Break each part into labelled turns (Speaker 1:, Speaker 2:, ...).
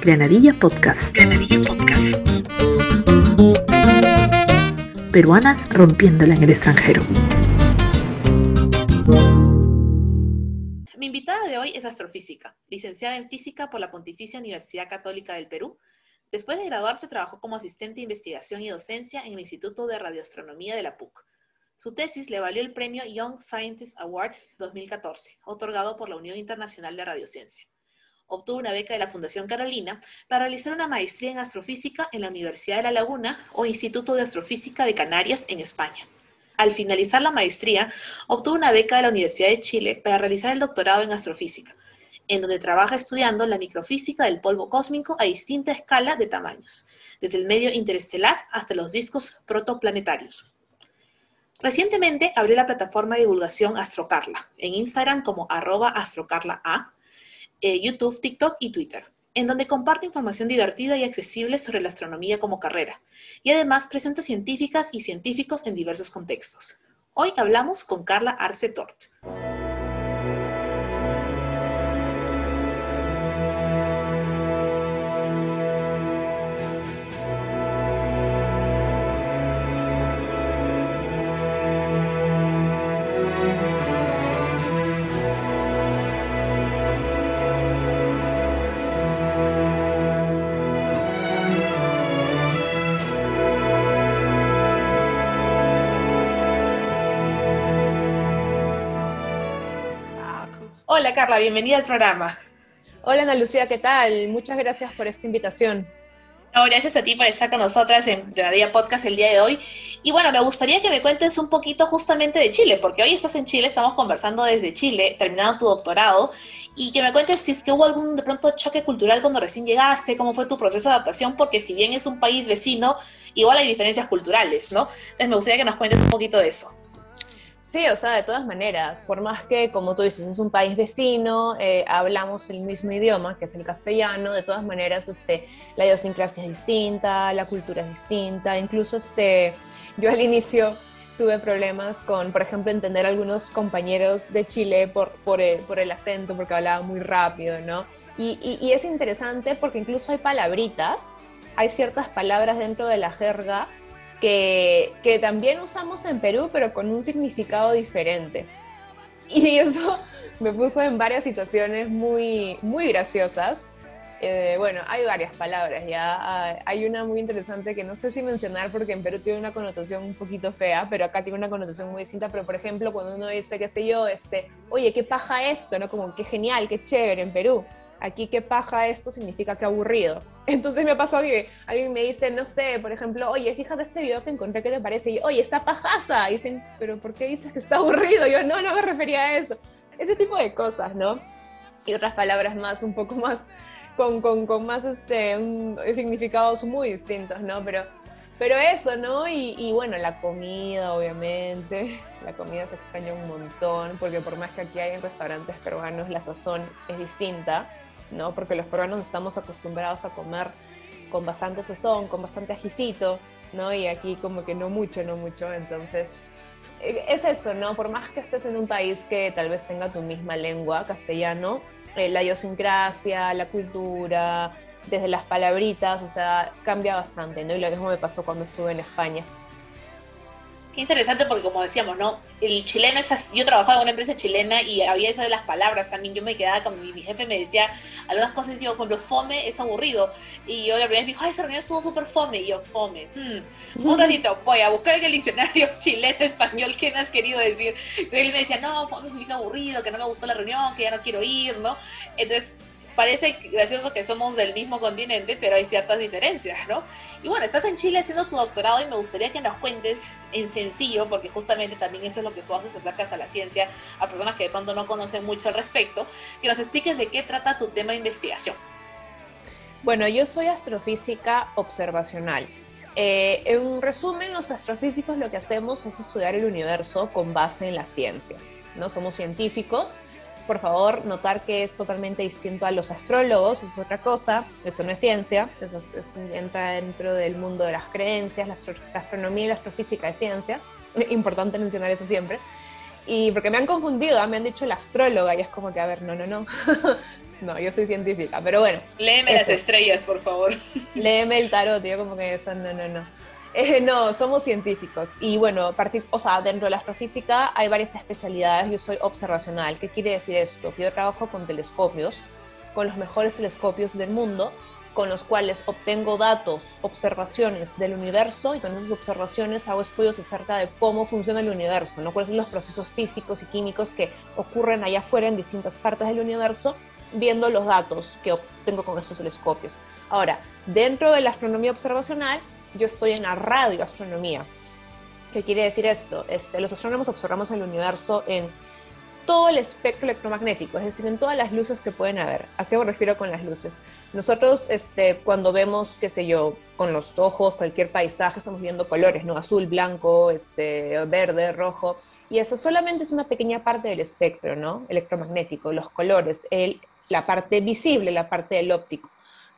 Speaker 1: Granadilla Podcast. Granadilla Podcast. Peruanas rompiéndola en el extranjero.
Speaker 2: Mi invitada de hoy es astrofísica, licenciada en física por la Pontificia Universidad Católica del Perú. Después de graduarse, trabajó como asistente de investigación y docencia en el Instituto de Radioastronomía de la PUC. Su tesis le valió el premio Young Scientist Award 2014, otorgado por la Unión Internacional de Radiociencia. Obtuvo una beca de la Fundación Carolina para realizar una maestría en astrofísica en la Universidad de La Laguna o Instituto de Astrofísica de Canarias en España. Al finalizar la maestría, obtuvo una beca de la Universidad de Chile para realizar el doctorado en astrofísica, en donde trabaja estudiando la microfísica del polvo cósmico a distinta escala de tamaños, desde el medio interestelar hasta los discos protoplanetarios. Recientemente abrió la plataforma de divulgación Astrocarla, en Instagram como arroba astrocarlaa, eh, YouTube, TikTok y Twitter, en donde comparte información divertida y accesible sobre la astronomía como carrera, y además presenta científicas y científicos en diversos contextos. Hoy hablamos con Carla Arce Tort. Carla, bienvenida al programa.
Speaker 3: Hola Ana Lucía, ¿qué tal? Muchas gracias por esta invitación.
Speaker 2: No, gracias a ti por estar con nosotras en Día Podcast el día de hoy. Y bueno, me gustaría que me cuentes un poquito justamente de Chile, porque hoy estás en Chile, estamos conversando desde Chile, terminando tu doctorado, y que me cuentes si es que hubo algún de pronto choque cultural cuando recién llegaste, cómo fue tu proceso de adaptación, porque si bien es un país vecino, igual hay diferencias culturales, ¿no? Entonces me gustaría que nos cuentes un poquito de eso.
Speaker 3: Sí, o sea, de todas maneras, por más que, como tú dices, es un país vecino, eh, hablamos el mismo idioma, que es el castellano, de todas maneras, este, la idiosincrasia es distinta, la cultura es distinta, incluso este, yo al inicio tuve problemas con, por ejemplo, entender a algunos compañeros de Chile por, por, el, por el acento, porque hablaba muy rápido, ¿no? Y, y, y es interesante porque incluso hay palabritas, hay ciertas palabras dentro de la jerga que, que, también usamos en Perú, pero con un significado diferente. Y eso me puso en varias situaciones muy, muy graciosas. Eh, bueno, hay varias palabras ya. Hay una muy interesante que no sé si mencionar porque en Perú tiene una connotación un poquito fea, pero acá tiene una connotación muy distinta. Pero por ejemplo, cuando uno dice, qué sé yo, este, oye, qué paja esto, ¿no? Como qué genial, qué chévere en Perú aquí qué paja esto significa que aburrido. Entonces me pasó que alguien me dice, no sé, por ejemplo, oye, fíjate este video que encontré, ¿qué te parece? Y oye, está pajaza. Y dicen, pero ¿por qué dices que está aburrido? yo, no, no me refería a eso. Ese tipo de cosas, ¿no? Y otras palabras más, un poco más, con, con, con más este, significados muy distintos, ¿no? Pero, pero eso, ¿no? Y, y bueno, la comida, obviamente. La comida se extraña un montón, porque por más que aquí hay en restaurantes peruanos, la sazón es distinta ¿no? Porque los peruanos estamos acostumbrados a comer con bastante sazón, con bastante ajicito, ¿no? Y aquí como que no mucho, no mucho, entonces eh, es eso, ¿no? Por más que estés en un país que tal vez tenga tu misma lengua, castellano, eh, la idiosincrasia, la cultura, desde las palabritas, o sea, cambia bastante, ¿no? Y lo mismo me pasó cuando estuve en España
Speaker 2: interesante porque como decíamos, ¿no? El chileno es así. yo trabajaba en una empresa chilena y había eso de las palabras también, yo me quedaba con mi, jefe me decía algunas cosas y digo, cuando fome es aburrido y yo la primera vez me dijo, ay, esa reunión estuvo súper fome y yo, fome, hmm, un ratito, voy a buscar en el diccionario chileno español qué me has querido decir, entonces él me decía, no, fome significa aburrido, que no me gustó la reunión, que ya no quiero ir, ¿no? Entonces parece gracioso que somos del mismo continente, pero hay ciertas diferencias, ¿no? Y bueno, estás en Chile haciendo tu doctorado y me gustaría que nos cuentes en sencillo, porque justamente también eso es lo que tú haces, acercas a la ciencia a personas que de pronto no conocen mucho al respecto, que nos expliques de qué trata tu tema de investigación.
Speaker 3: Bueno, yo soy astrofísica observacional. Eh, en resumen, los astrofísicos lo que hacemos es estudiar el universo con base en la ciencia. ¿no? Somos científicos por favor, notar que es totalmente distinto a los astrólogos, es otra cosa, eso no es ciencia, eso, entra dentro del mundo de las creencias, la, astronomía y la astrofísica es ciencia, importante mencionar eso siempre. Y porque me han confundido, ¿ah? me han dicho la astróloga y es como que, a ver, no, no, no. no, yo soy científica, pero bueno.
Speaker 2: Léeme las estrellas, por favor.
Speaker 3: Léeme el tarot, yo como que eso, no, no, no. Eh, no, somos científicos. Y bueno, o sea, dentro de la astrofísica hay varias especialidades. Yo soy observacional. ¿Qué quiere decir esto? Que yo trabajo con telescopios, con los mejores telescopios del mundo, con los cuales obtengo datos, observaciones del universo y con esas observaciones hago estudios acerca de cómo funciona el universo, ¿no? cuáles son los procesos físicos y químicos que ocurren allá afuera en distintas partes del universo, viendo los datos que obtengo con estos telescopios. Ahora, dentro de la astronomía observacional, yo estoy en la radioastronomía. ¿Qué quiere decir esto? Este, los astrónomos observamos el universo en todo el espectro electromagnético, es decir, en todas las luces que pueden haber. ¿A qué me refiero con las luces? Nosotros, este, cuando vemos, qué sé yo, con los ojos, cualquier paisaje, estamos viendo colores, ¿no? Azul, blanco, este, verde, rojo. Y eso solamente es una pequeña parte del espectro, ¿no? Electromagnético, los colores, la parte visible, la parte del óptico.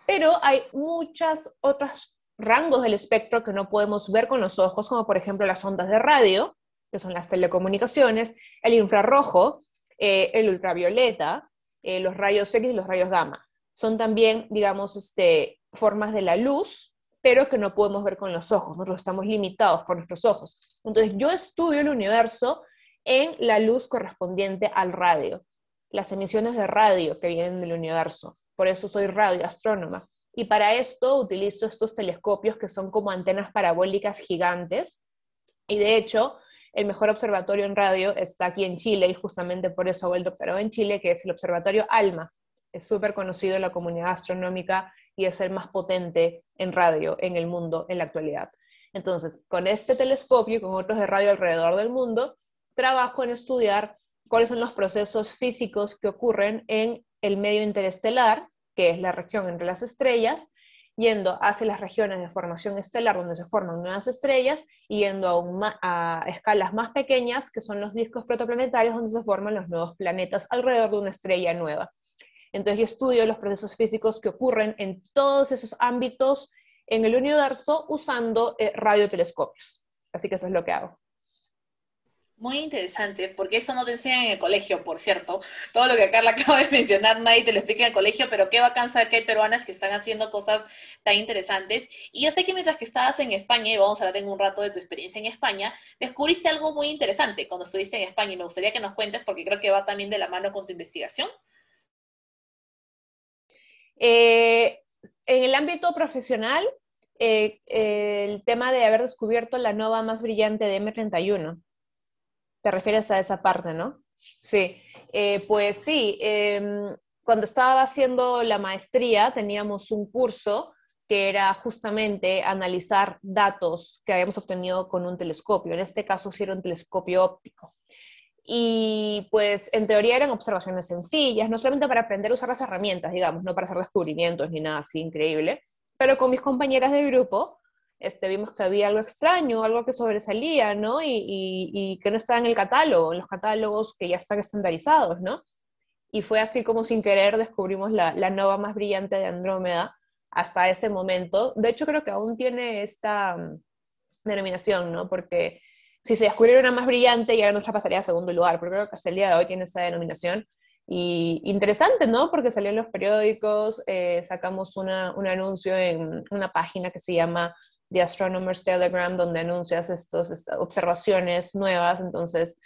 Speaker 3: Pero hay muchas otras rangos del espectro que no podemos ver con los ojos, como por ejemplo las ondas de radio, que son las telecomunicaciones, el infrarrojo, eh, el ultravioleta, eh, los rayos X y los rayos gamma. Son también, digamos, este, formas de la luz, pero que no podemos ver con los ojos, nosotros estamos limitados por nuestros ojos. Entonces, yo estudio el universo en la luz correspondiente al radio, las emisiones de radio que vienen del universo. Por eso soy radioastrónoma. Y para esto utilizo estos telescopios que son como antenas parabólicas gigantes. Y de hecho, el mejor observatorio en radio está aquí en Chile y justamente por eso hago el doctorado en Chile, que es el Observatorio ALMA. Es súper conocido en la comunidad astronómica y es el más potente en radio en el mundo en la actualidad. Entonces, con este telescopio y con otros de radio alrededor del mundo, trabajo en estudiar cuáles son los procesos físicos que ocurren en el medio interestelar, que es la región entre las estrellas, yendo hacia las regiones de formación estelar donde se forman nuevas estrellas yendo a, a escalas más pequeñas, que son los discos protoplanetarios donde se forman los nuevos planetas alrededor de una estrella nueva. Entonces yo estudio los procesos físicos que ocurren en todos esos ámbitos en el universo usando eh, radiotelescopios. Así que eso es lo que hago.
Speaker 2: Muy interesante, porque eso no te enseñan en el colegio, por cierto. Todo lo que Carla acaba de mencionar, nadie te lo explica en el colegio, pero qué bacán saber que hay peruanas que están haciendo cosas tan interesantes. Y yo sé que mientras que estabas en España, y vamos a hablar en un rato de tu experiencia en España, descubriste algo muy interesante cuando estuviste en España, y me gustaría que nos cuentes, porque creo que va también de la mano con tu investigación.
Speaker 3: Eh, en el ámbito profesional, eh, el tema de haber descubierto la nova más brillante de M31 te refieres a esa parte, ¿no? Sí, eh, pues sí, em, cuando estaba haciendo la maestría teníamos un curso que era justamente analizar datos que habíamos obtenido con un telescopio. En este caso, sí era un telescopio óptico. Y pues en teoría eran observaciones sencillas, no solamente para aprender a usar las herramientas, digamos, no para hacer descubrimientos ni nada así increíble, pero con mis compañeras de grupo este, vimos que había algo extraño, algo que sobresalía, ¿no? Y, que no estaba en el catálogo, en los catálogos que ya están estandarizados, ¿no? Y fue así como sin querer descubrimos la, nova más brillante de Andrómeda hasta ese momento. De hecho, creo que aún tiene esta mm, denominación, ¿no? Porque si se descubriera una más brillante, ya nuestra pasaría a segundo lugar, pero creo que hasta el día de hoy tiene esa denominación. Y interesante, ¿no? Porque salió en los periódicos, eh, sacamos un anuncio en una página que se llama The Astronomer's Telegram, donde anuncias estas observaciones nuevas. Entonces,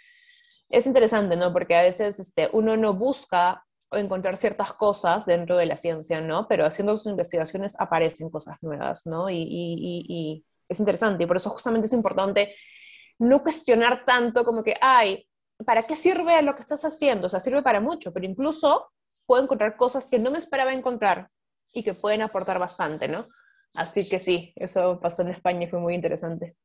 Speaker 3: es interesante, ¿no? Porque a veces este, uno no busca encontrar ciertas cosas dentro de la ciencia, ¿no? Pero haciendo sus investigaciones aparecen cosas nuevas, ¿no? Y, y, y, es interesante. Y por eso justamente es importante no cuestionar tanto como que, ay, ¿para qué sirve lo que estás haciendo? O sea, sirve para mucho, pero incluso puedo encontrar cosas que no me esperaba encontrar y que pueden aportar bastante, ¿no? Así que sí, eso pasó en España y fue muy interesante.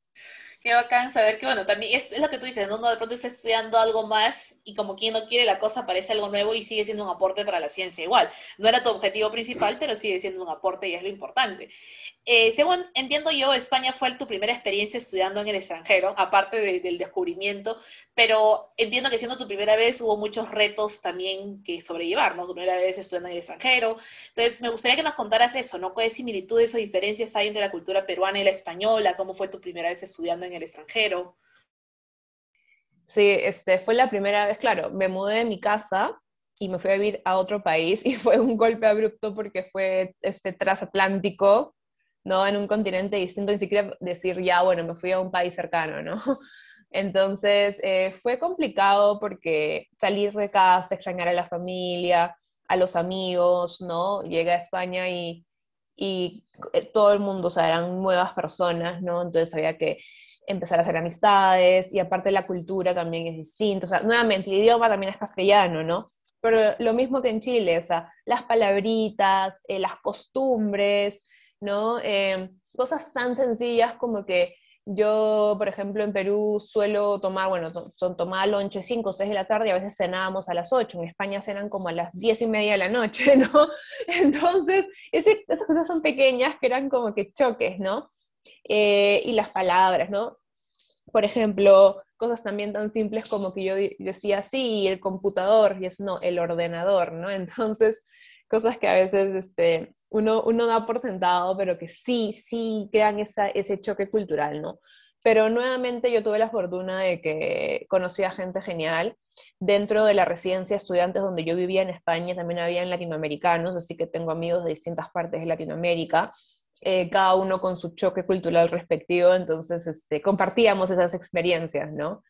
Speaker 2: Qué bacán saber que, bueno, también es, lo que tú dices, ¿no? uno de pronto está estudiando algo más y como quien no quiere la cosa parece algo nuevo y sigue siendo un aporte para la ciencia igual. No era tu objetivo principal, pero sigue siendo un aporte y es lo importante. Eh, según entiendo yo, España fue tu primera experiencia estudiando en el extranjero, aparte del descubrimiento, pero entiendo que siendo tu primera vez hubo muchos retos también que sobrellevar, ¿no? Tu primera vez estudiando en el extranjero. Entonces, me gustaría que nos contaras eso, ¿no? ¿Cuáles similitudes o diferencias hay entre la cultura peruana y la española? ¿Cómo fue tu primera vez estudiando en el extranjero?
Speaker 3: Sí, este, fue la primera vez, claro, me mudé de mi casa y me fui a vivir a otro país y fue un golpe abrupto porque fue este transatlántico, ¿no? En un continente distinto, ni siquiera decir ya, bueno, me fui a un país cercano, ¿no? Entonces eh, fue complicado porque salir de casa, extrañar a la familia, a los amigos, ¿no? Llegué a España y, y eh, todo el mundo, o sea, eran nuevas personas, ¿no? Entonces había que empezar a hacer amistades y aparte la cultura también es distinta, o sea, nuevamente el idioma también es castellano, ¿no? Pero lo mismo que en Chile, o sea, las palabritas, eh, las costumbres, ¿no? Eh, cosas tan sencillas como que yo, por ejemplo, en Perú suelo tomar, bueno, son tomar lonche 5 o 6 de la tarde y a veces cenábamos a las 8. En España cenan como a las 10 y media de la noche, ¿no? Entonces, esas cosas son pequeñas que eran como que choques, ¿no? Eh, y las palabras, ¿no? Por ejemplo, cosas también tan simples como que yo decía, sí, el computador, y eso no, el ordenador, ¿no? Entonces, cosas que a veces este, uno, uno da por sentado, pero que sí, sí crean esa, ese choque cultural, ¿no? Pero nuevamente yo tuve la fortuna de que conocí a gente genial. Dentro de la residencia de estudiantes donde yo vivía en España también habían latinoamericanos, así que tengo amigos de distintas partes de Latinoamérica, eh, cada uno con su choque cultural respectivo, entonces este, compartíamos esas experiencias, ¿no?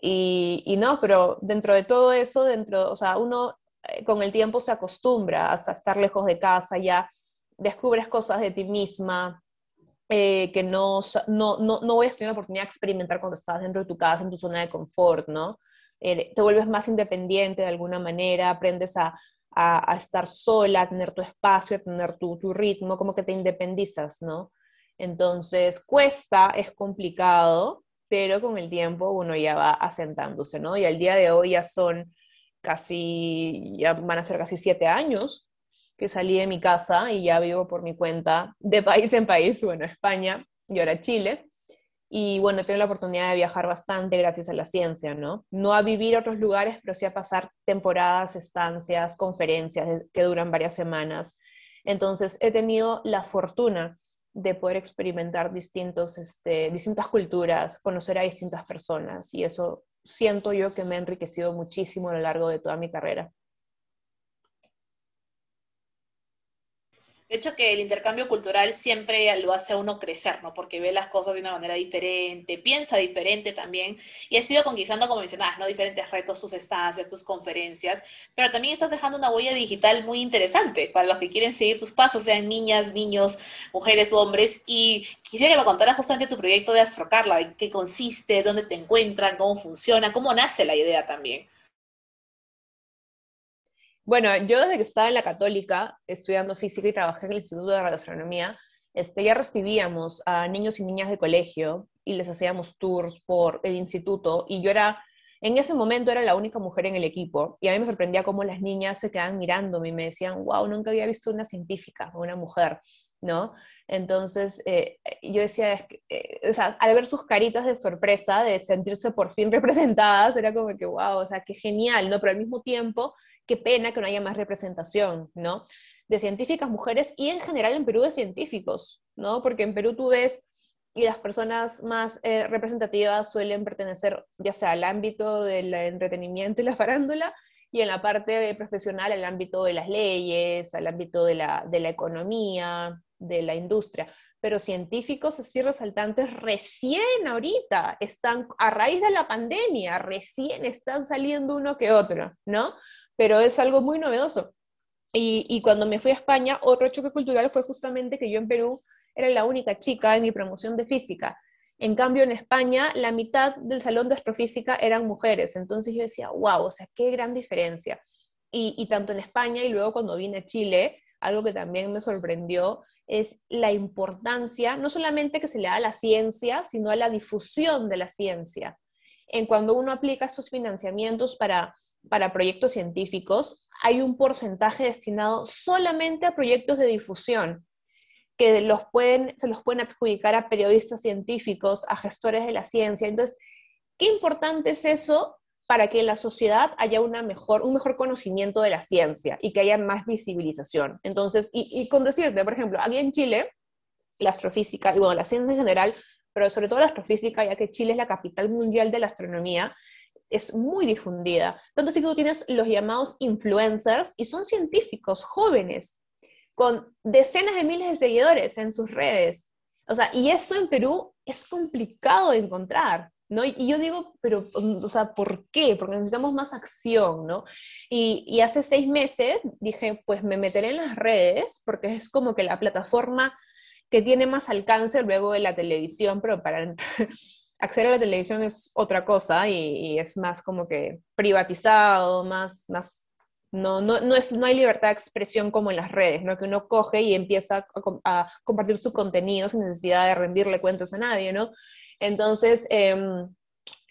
Speaker 3: Y, y, no, pero dentro de todo eso, dentro, o sea, uno eh, con el tiempo se acostumbra a estar lejos de casa, ya descubres cosas de ti misma eh, que no, no, no, no voy a tener la oportunidad de experimentar cuando estás dentro de tu casa, en tu zona de confort, ¿no? Eh, te vuelves más independiente de alguna manera, aprendes a, a, a, estar sola, a tener tu espacio, a tener tu, tu ritmo, como que te independizas, ¿no? Entonces, cuesta, es complicado, pero con el tiempo uno ya va asentándose, ¿no? Y al día de hoy ya son casi, ya van a ser casi siete años que salí de mi casa y ya vivo por mi cuenta de país en país, bueno, España y ahora Chile. Y bueno, tengo la oportunidad de viajar bastante gracias a la ciencia, ¿no? No a vivir a otros lugares, pero sí a pasar temporadas, estancias, conferencias que duran varias semanas. Entonces, he tenido la fortuna de poder experimentar distintos, este, distintas culturas, conocer a distintas personas y eso siento yo que me ha enriquecido muchísimo a lo largo de toda mi carrera.
Speaker 2: De hecho, que el intercambio cultural siempre lo hace a uno crecer, ¿no? Porque ve las cosas de una manera diferente, piensa diferente también, y has ido conquistando, como mencionabas, ¿no? Diferentes retos, tus estancias, tus conferencias, pero también estás dejando una huella digital muy interesante para los que quieren seguir tus pasos, sean niñas, niños, mujeres u hombres, y quisiera que me contaras justamente tu proyecto de Astrocarla, en qué consiste, dónde te encuentran, cómo funciona, cómo nace la idea también.
Speaker 3: Bueno, yo desde que estaba en la católica, estudiando física y trabajé en el Instituto de Radioastronomía, este, ya recibíamos a niños y niñas de colegio y les hacíamos tours por el instituto y yo era, en ese momento era la única mujer en el equipo y a mí me sorprendía cómo las niñas se quedaban mirándome y me decían, wow, nunca había visto una científica o una mujer, ¿no? Entonces, eh, yo decía, eh, o sea, al ver sus caritas de sorpresa, de sentirse por fin representadas, era como que, wow, o sea, qué genial, ¿no? Pero al mismo tiempo qué pena que no haya más representación, ¿no? De científicas mujeres y en general en Perú de científicos, ¿no? Porque en Perú tú ves y las personas más eh, representativas suelen pertenecer ya sea al ámbito del entretenimiento y la farándula y en la parte profesional al ámbito de las leyes, al ámbito de la, de la economía, de la industria. Pero científicos así resaltantes recién ahorita están, a raíz de la pandemia, recién están saliendo uno que otro, ¿no? Pero es algo muy novedoso. Y, y, cuando me fui a España, otro choque cultural fue justamente que yo en Perú era la única chica en mi promoción de física. En cambio, en España, la mitad del salón de astrofísica eran mujeres. Entonces yo decía, wow, o sea, qué gran diferencia. Y, y tanto en España y luego cuando vine a Chile, algo que también me sorprendió es la importancia, no solamente que se le da a la ciencia, sino a la difusión de la ciencia en cuando uno aplica estos financiamientos para, para proyectos científicos, hay un porcentaje destinado solamente a proyectos de difusión que los pueden, se los pueden adjudicar a periodistas científicos, a gestores de la ciencia. Entonces, qué importante es eso para que en la sociedad haya una mejor, un mejor conocimiento de la ciencia y que haya más visibilización. Entonces, y, y con decirte, por ejemplo, aquí en Chile, la astrofísica y bueno, la ciencia en general pero sobre todo la astrofísica, ya que Chile es la capital mundial de la astronomía, es muy difundida. Tanto así que tú tienes los llamados influencers y son científicos jóvenes con decenas de miles de seguidores en sus redes. O sea, y esto en Perú es complicado de encontrar. ¿No? Y, yo digo, pero, o sea, ¿por qué? Porque necesitamos más acción, ¿no? Y, y, hace seis meses dije, pues me meteré en las redes, porque es como que la plataforma que tiene más alcance luego de la televisión, pero para acceder a la televisión es otra cosa y, es más como que privatizado, más, más no, no, no, es, no hay libertad de expresión como en las redes, ¿no? que uno coge y empieza a, compartir su contenido sin necesidad de rendirle cuentas a nadie. ¿no? Entonces, em,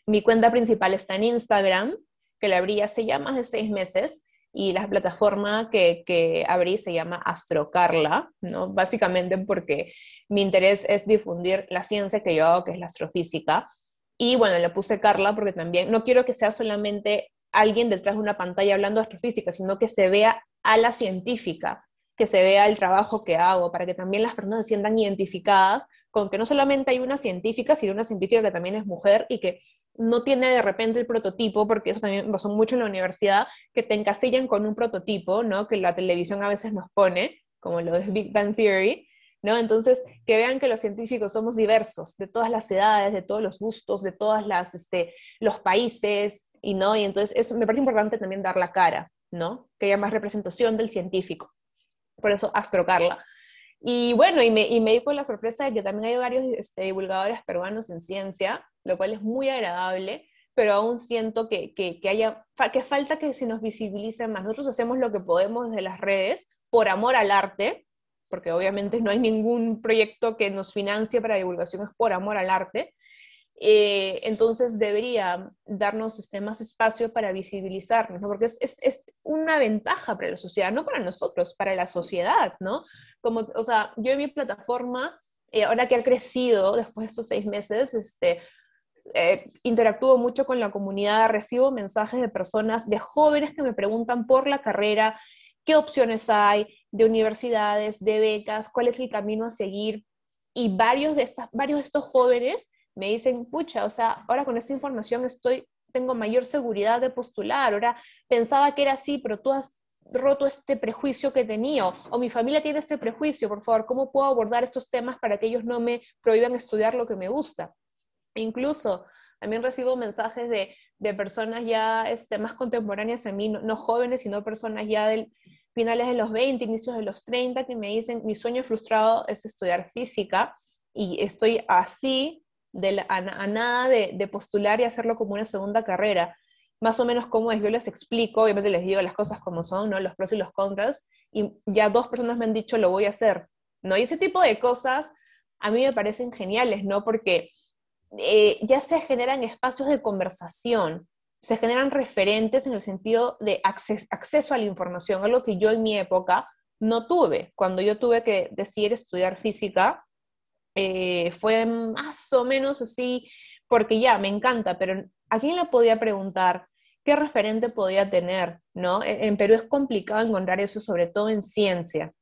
Speaker 3: mi cuenta principal está en Instagram, que la abrí hace ya más de seis meses, y la plataforma que, que abrí se llama Astrocarla, ¿no? básicamente porque mi interés es difundir la ciencia que yo hago, que es la astrofísica. Y bueno, le puse Carla porque también no quiero que sea solamente alguien detrás de una pantalla hablando de astrofísica, sino que se vea a la científica, que se vea el trabajo que hago, para que también las personas se sientan identificadas con que no solamente hay una científica, sino una científica que también es mujer y que no tiene de repente el prototipo, porque eso también pasó mucho en la universidad, que te encasillan con un prototipo, ¿no? Que la televisión a veces nos pone, como lo de Big Bang Theory, ¿no? Entonces, que vean que los científicos somos diversos, de todas las edades, de todos los gustos, de todos este, los países, y no, y entonces eso me parece importante también dar la cara, ¿no? Que haya más representación del científico. Por eso Astro Carla. Y bueno, y me, y me di con la sorpresa de que también hay varios este, divulgadores peruanos en ciencia, lo cual es muy agradable, pero aún siento que, que, que, haya, que falta que se nos visibilice más. Nosotros hacemos lo que podemos desde las redes por amor al arte, porque obviamente no hay ningún proyecto que nos financie para divulgación, es por amor al arte. Eh, entonces debería darnos este, más espacio para visibilizarnos, ¿no? porque es, es, es, una ventaja para la sociedad, no para nosotros, para la sociedad, ¿no? Como, o sea, yo en mi plataforma, eh, ahora que ha crecido después de estos seis meses, este, eh, interactúo mucho con la comunidad, recibo mensajes de personas, de jóvenes que me preguntan por la carrera, qué opciones hay, de universidades, de becas, cuál es el camino a seguir. Y varios de, estas, varios de estos jóvenes me dicen, pucha, o sea, ahora con esta información estoy, tengo mayor seguridad de postular, ahora pensaba que era así, pero tú has roto este prejuicio que tenía, o mi familia tiene este prejuicio, por favor, ¿cómo puedo abordar estos temas para que ellos no me prohíban estudiar lo que me gusta? E incluso también recibo mensajes de, de personas ya este, más contemporáneas a mí, no, no jóvenes, sino personas ya del, finales de los 20, inicios de los 30, que me dicen, mi sueño frustrado es estudiar física y estoy así de a, nada de, postular y hacerlo como una segunda carrera. Más o menos cómo es, yo les explico, obviamente les digo las cosas como son, ¿no? los pros y los contras, y ya dos personas me han dicho, lo voy a hacer. ¿no? Y ese tipo de cosas a mí me parecen geniales, ¿no? Porque eh, ya se generan espacios de conversación, se generan referentes en el sentido de acceso a la información, algo que yo en mi época no tuve. Cuando yo tuve que decidir estudiar física, eh, fue más o menos así, porque ya, me encanta, pero ¿a quién le podía preguntar? ¿Qué referente podía tener? ¿no? E, en Perú es complicado encontrar eso, sobre todo en ciencia.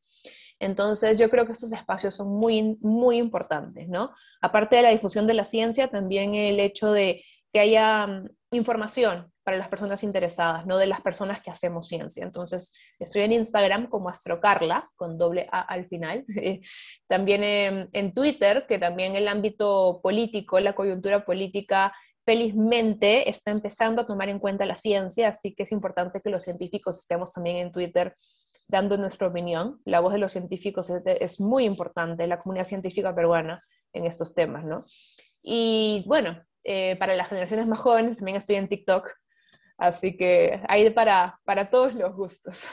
Speaker 3: Entonces, yo creo que estos espacios son muy, muy importantes, ¿no? Aparte de la difusión de la ciencia, también el hecho de que haya mm, información para las personas interesadas, no de las personas que hacemos ciencia. Entonces, estoy en Instagram como Astrocarla, con doble A al final. también en, en, Twitter, que también el ámbito político, la coyuntura política, felizmente está empezando a tomar en cuenta la ciencia, así que es importante que los científicos estemos también en Twitter dando nuestra opinión. La voz de los científicos es, es muy importante, la comunidad científica peruana en estos temas, ¿no? Y bueno, eh, para las generaciones más jóvenes también estoy en TikTok, así que hay para, para todos los gustos.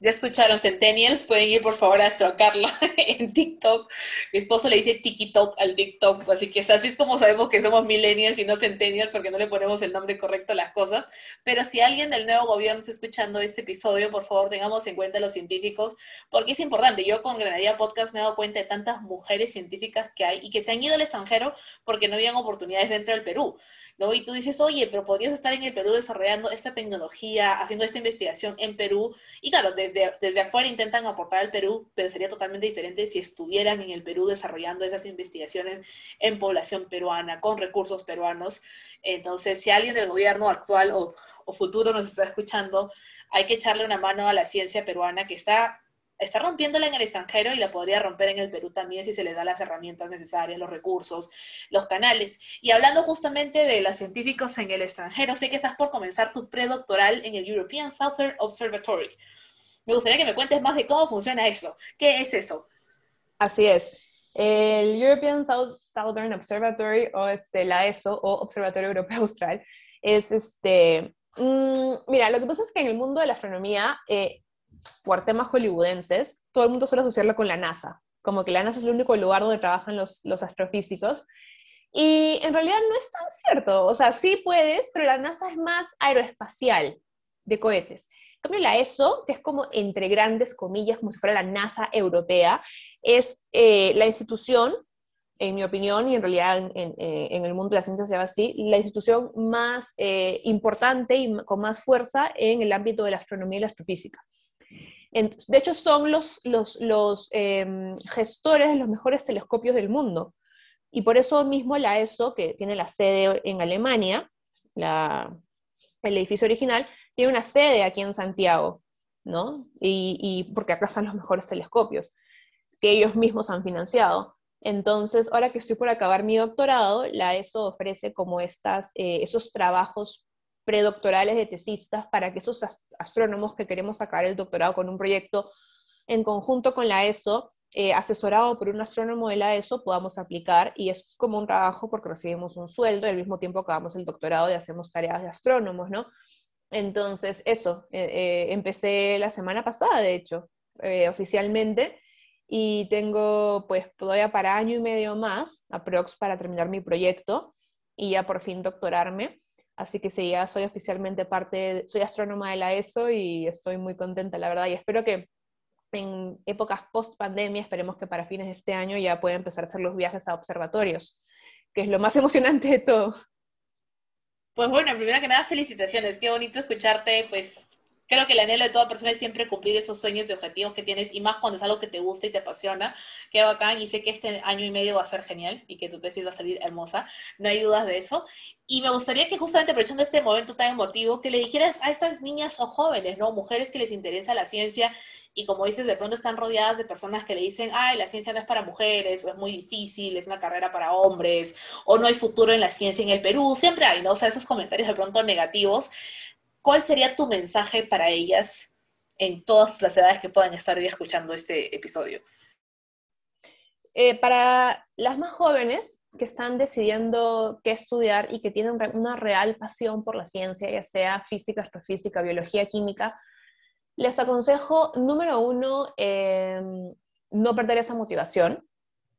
Speaker 2: Ya escucharon, Centennials, pueden ir por favor a estrocarla en TikTok. Mi esposo le dice TikTok al TikTok, así que así es como sabemos que somos millennials y no Centennials porque no le ponemos el nombre correcto a las cosas. Pero si alguien del nuevo gobierno está escuchando este episodio, por favor tengamos en cuenta a los científicos, porque es importante. Yo con Granadilla Podcast me he dado cuenta de tantas mujeres científicas que hay y que se han ido al extranjero porque no habían oportunidades dentro del Perú. ¿no? Y tú dices, oye, pero podrías estar en el Perú desarrollando esta tecnología, haciendo esta investigación en Perú. Y claro, desde, desde afuera intentan aportar al Perú, pero sería totalmente diferente si estuvieran en el Perú desarrollando esas investigaciones en población peruana, con recursos peruanos. Entonces, si alguien del gobierno actual o, o futuro nos está escuchando, hay que echarle una mano a la ciencia peruana que está está rompiéndola en el extranjero y la podría romper en el Perú también si se le da las herramientas necesarias, los recursos, los canales. Y hablando justamente de los científicos en el extranjero, sé que estás por comenzar tu predoctoral en el European Southern Observatory. Me gustaría que me cuentes más de cómo funciona eso. ¿Qué es eso?
Speaker 3: Así es. El European Southern Observatory o este, la ESO o Observatorio Europeo Austral es este... Mm, mira, lo que pasa es que en el mundo de la astronomía eh, por temas hollywoodenses, todo el mundo suele asociarlo con la NASA, como que la NASA es el único lugar donde trabajan los, los astrofísicos. Y en realidad no es tan cierto, o sea, sí puedes, pero la NASA es más aeroespacial de cohetes. En cambio, la ESO, que es como entre grandes comillas, como si fuera la NASA europea, es eh, la institución, en mi opinión, y en realidad en, eh, en, el mundo de la ciencia se llama así, la institución más eh, importante y con más fuerza en el ámbito de la astronomía y la astrofísica de hecho, son los, los, em, gestores de los mejores telescopios del mundo. Y por eso mismo la ESO, que tiene la sede en Alemania, el edificio original, tiene una sede aquí en Santiago, ¿no? Y, porque acá están los mejores telescopios, que ellos mismos han financiado. Entonces, ahora que estoy por acabar mi doctorado, la ESO ofrece como estas, eh, esos trabajos predoctorales de tesistas para que esos astrónomos que queremos sacar el doctorado con un proyecto en conjunto con la ESO, eh, asesorado por un astrónomo de la ESO, podamos aplicar y es como un trabajo porque recibimos un sueldo y al mismo tiempo acabamos el doctorado y hacemos tareas de astrónomos, ¿no? Entonces, eso, eh, eh, empecé la semana pasada, de hecho, oficialmente, y tengo pues todavía para año y medio más, aprox, para terminar mi proyecto y ya por fin doctorarme. Así que sí, ya soy oficialmente parte, soy astrónoma de la ESO y estoy muy contenta, la verdad, y espero que en épocas post pandemia, esperemos que para fines de este año ya pueda empezar a hacer los viajes a observatorios, que es lo más emocionante de todo.
Speaker 2: Pues bueno, primero que nada, felicitaciones, qué bonito escucharte, pues creo que el anhelo de toda persona es siempre cumplir esos sueños y objetivos que tienes, y más cuando es algo que te gusta y te apasiona. Qué bacán, y sé que este año y medio va a ser genial y que tu tesis va a salir hermosa, no hay dudas de eso. Y me gustaría que justamente aprovechando este momento tan emotivo, que le dijeras a estas niñas o jóvenes, ¿no? Mujeres que les interesa la ciencia y como dices, de pronto están rodeadas de personas que le dicen, ay, la ciencia no es para mujeres, o es muy difícil, es una carrera para hombres, o no hay futuro en la ciencia en el Perú, siempre hay, ¿no? O sea, esos comentarios de pronto negativos. ¿Cuál sería tu mensaje para ellas en todas las edades que puedan estar hoy escuchando este episodio?
Speaker 3: Eh, para las más jóvenes que están decidiendo qué estudiar y que tienen una real pasión por la ciencia, ya sea física, astrofísica, biología, química, les aconsejo, número uno, em, no perder esa motivación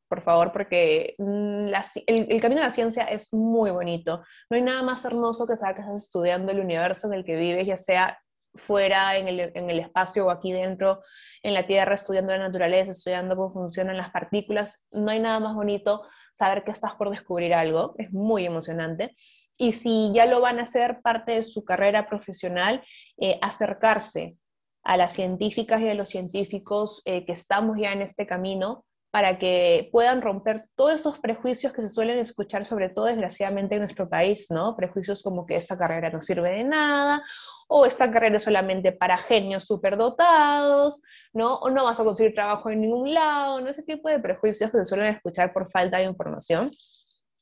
Speaker 3: por favor, porque mm, el, camino de la ciencia es muy bonito. No hay nada más hermoso que saber que estás estudiando el universo en el que vives, ya sea fuera, en el, en el espacio o aquí dentro, en la Tierra, estudiando la naturaleza, estudiando cómo funcionan las partículas. No hay nada más bonito saber que estás por descubrir algo. Es muy emocionante. Y si ya lo van a hacer parte de su carrera profesional, eh, acercarse a las científicas y a los científicos eh, que estamos ya en este camino, para que puedan romper todos esos prejuicios que se suelen escuchar, sobre todo desgraciadamente en nuestro país, ¿no? Prejuicios como que esta carrera no sirve de nada, o esta carrera es solamente para genios superdotados, ¿no? O no vas a conseguir trabajo en ningún lado, ¿no? Ese tipo de prejuicios que se suelen escuchar por falta de información.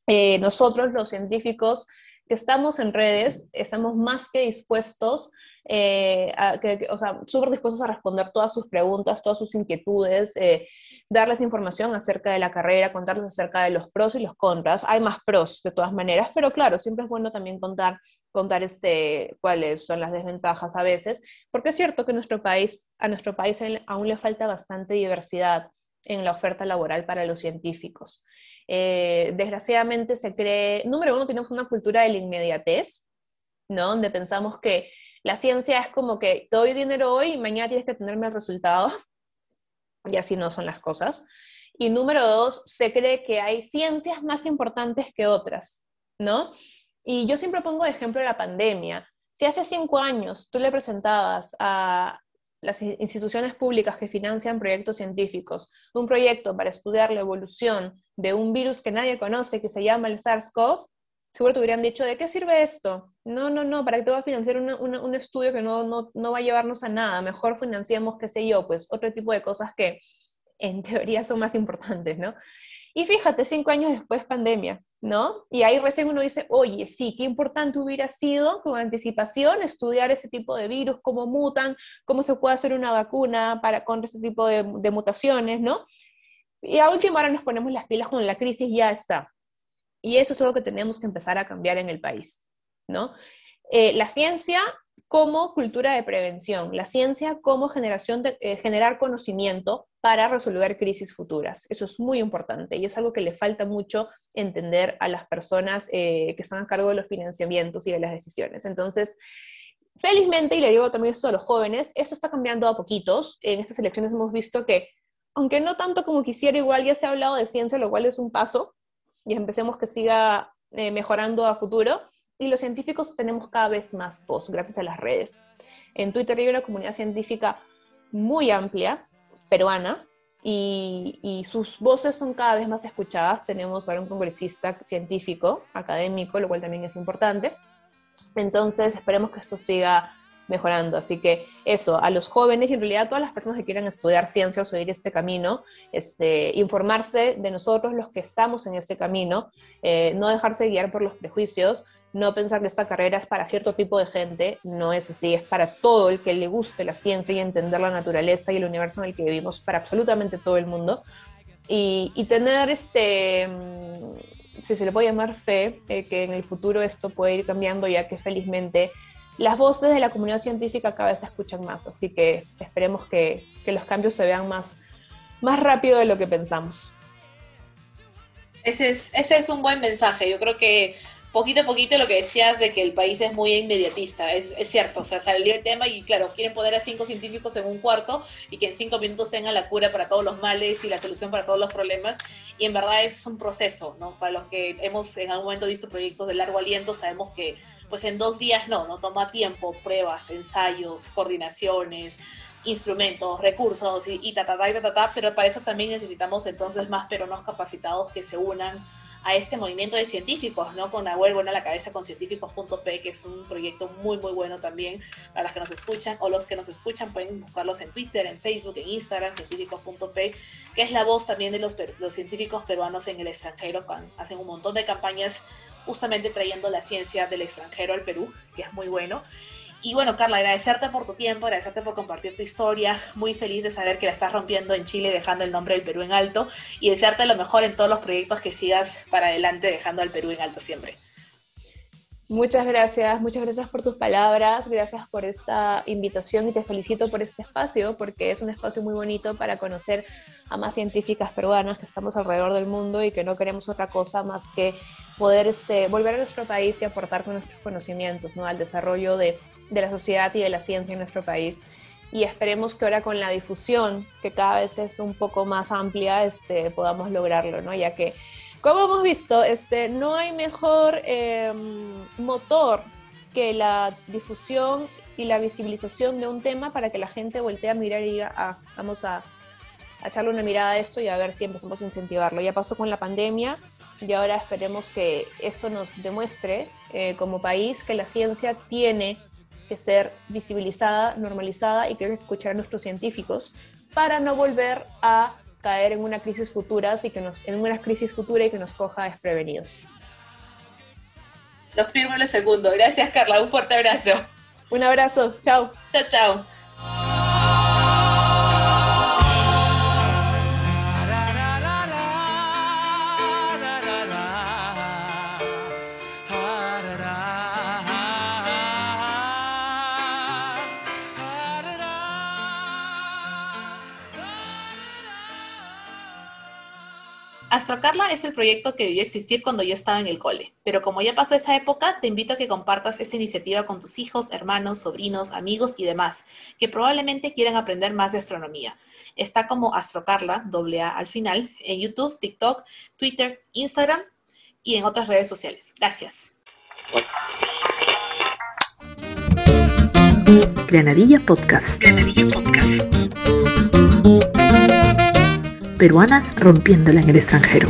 Speaker 3: Eh, nosotros, los científicos que estamos en redes, estamos más que dispuestos, eh, o sea, súper dispuestos a responder todas sus preguntas, todas sus inquietudes. Eh, darles información acerca de la carrera, contarles acerca de los pros y los contras. Hay más pros de todas maneras, pero claro, siempre es bueno también contar, contar este, cuáles son las desventajas a veces, porque es cierto que nuestro país, a nuestro país aún le falta bastante diversidad en la oferta laboral para los científicos. Eh, desgraciadamente se cree, número uno, tenemos una cultura de la inmediatez, ¿no? Donde pensamos que la ciencia es como que te doy dinero hoy y mañana tienes que tenerme el resultado y así no son las cosas. Y número dos, se cree que hay ciencias más importantes que otras, ¿no? Y yo siempre pongo de ejemplo la pandemia. Si hace cinco años tú le presentabas a las instituciones públicas que financian proyectos científicos un proyecto para estudiar la evolución de un virus que nadie conoce que se llama el SARS-CoV, seguro te hubieran dicho, ¿de qué sirve esto? No, no, no, ¿para qué te va a financiar un estudio que no, no, no, va a llevarnos a nada? Mejor financiemos, qué sé yo, pues otro tipo de cosas que en teoría son más importantes, ¿no? Y fíjate, cinco años después, pandemia, ¿no? Y ahí recién uno dice, oye, sí, qué importante hubiera sido con anticipación estudiar ese tipo de virus, cómo mutan, cómo se puede hacer una vacuna para contra ese tipo de, de mutaciones, ¿no? Y a última hora nos ponemos las pilas con la crisis, ya está. Y eso es algo que tenemos que empezar a cambiar en el país, ¿no? Eh, la ciencia como cultura de prevención, la ciencia como generación de, eh, generar conocimiento para resolver crisis futuras. Eso es muy importante y es algo que le falta mucho entender a las personas eh, que están a cargo de los financiamientos y de las decisiones. Entonces, felizmente, y le digo también esto a los jóvenes, esto está cambiando a poquitos. En estas elecciones hemos visto que, aunque no tanto como quisiera, igual ya se ha hablado de ciencia, lo cual es un paso, y empecemos que siga eh, mejorando a futuro. Y los científicos tenemos cada vez más voz gracias a las redes. En Twitter hay una comunidad científica muy amplia, peruana, y, y, sus voces son cada vez más escuchadas. Tenemos ahora un congresista científico, académico, lo cual también es importante. Entonces, esperemos que esto siga mejorando. Así que eso, a los jóvenes y en realidad a todas las personas que quieran estudiar ciencia o seguir este camino, este, informarse de nosotros los que estamos en ese camino, eh, no dejarse guiar por los prejuicios, no pensar que esta carrera es para cierto tipo de gente, no es así, es para todo el que le guste la ciencia y entender la naturaleza y el universo en el que vivimos, para absolutamente todo el mundo. Y, tener este, mm, si se le puede llamar fe, eh, que en el futuro esto puede ir cambiando, ya que felizmente las voces de la comunidad científica cada vez se escuchan más, así que esperemos que, los cambios se vean más, más rápido de lo que pensamos.
Speaker 2: Ese es, ese es un buen mensaje. Yo creo que poquito a poquito lo que decías de que el país es muy inmediatista, es, cierto, o sea, salió el tema y claro, quieren poner a cinco científicos en un cuarto y que en cinco minutos tengan la cura para todos los males y la solución para todos los problemas y en verdad es un proceso, ¿no? Para los que hemos en algún momento visto proyectos de largo aliento, sabemos que pues en dos días no, no toma tiempo, pruebas, ensayos, coordinaciones, instrumentos, recursos y, y ta, ta, ta, ta, ta, pero para eso también necesitamos entonces más peruanos capacitados que se unan a este movimiento de científicos, ¿no? Con Abuel Buena a la cabeza con científicos.p, que es un proyecto muy, muy bueno también para los que nos escuchan, o los que nos escuchan pueden buscarlos en Twitter, en Facebook, en Instagram, científicos.p, que es la voz también de los, los científicos peruanos en el extranjero, hacen un montón de campañas justamente trayendo la ciencia del extranjero al Perú, que es muy bueno. Y bueno, Carla, agradecerte por tu tiempo, agradecerte por compartir tu historia. Muy feliz de saber que la estás rompiendo en Chile, dejando el nombre del Perú en alto. Y desearte lo mejor en todos los proyectos que sigas para adelante, dejando al Perú en alto siempre.
Speaker 3: Muchas gracias, muchas gracias por tus palabras, gracias por esta invitación y te felicito por este espacio porque es un espacio muy bonito para conocer a más científicas peruanas que estamos alrededor del mundo y que no queremos otra cosa más que poder este, volver a nuestro país y aportar con nuestros conocimientos ¿no? al desarrollo de, de la sociedad y de la ciencia en nuestro país y esperemos que ahora con la difusión, que cada vez es un poco más amplia, este, podamos lograrlo, ¿no? Ya que como hemos visto, este, no hay mejor em, motor que la difusión y la visibilización de un tema para que la gente voltee a mirar y diga, ah, vamos a, echarle una mirada a esto y a ver si empezamos a incentivarlo. Ya pasó con la pandemia y ahora esperemos que esto nos demuestre eh, como país que la ciencia tiene que ser visibilizada, normalizada y que escuchar a nuestros científicos para no volver a caer en una crisis futura y que nos, en una crisis futura y que nos coja desprevenidos.
Speaker 2: Lo firmo en el segundo. Gracias, Carla. Un fuerte abrazo.
Speaker 3: Un abrazo. Chao.
Speaker 2: Chao, chao. Astrocarla es el proyecto que debió existir cuando yo estaba en el cole, pero como ya pasó esa época, te invito a que compartas esta iniciativa con tus hijos, hermanos, sobrinos, amigos y demás, que probablemente quieran aprender más de astronomía. Está como Astrocarla, doble A al final, en YouTube, TikTok, Twitter, Instagram y en otras redes sociales. Gracias.
Speaker 1: Granadilla Podcast. Granadilla Podcast. Peruanas rompiéndola en el extranjero.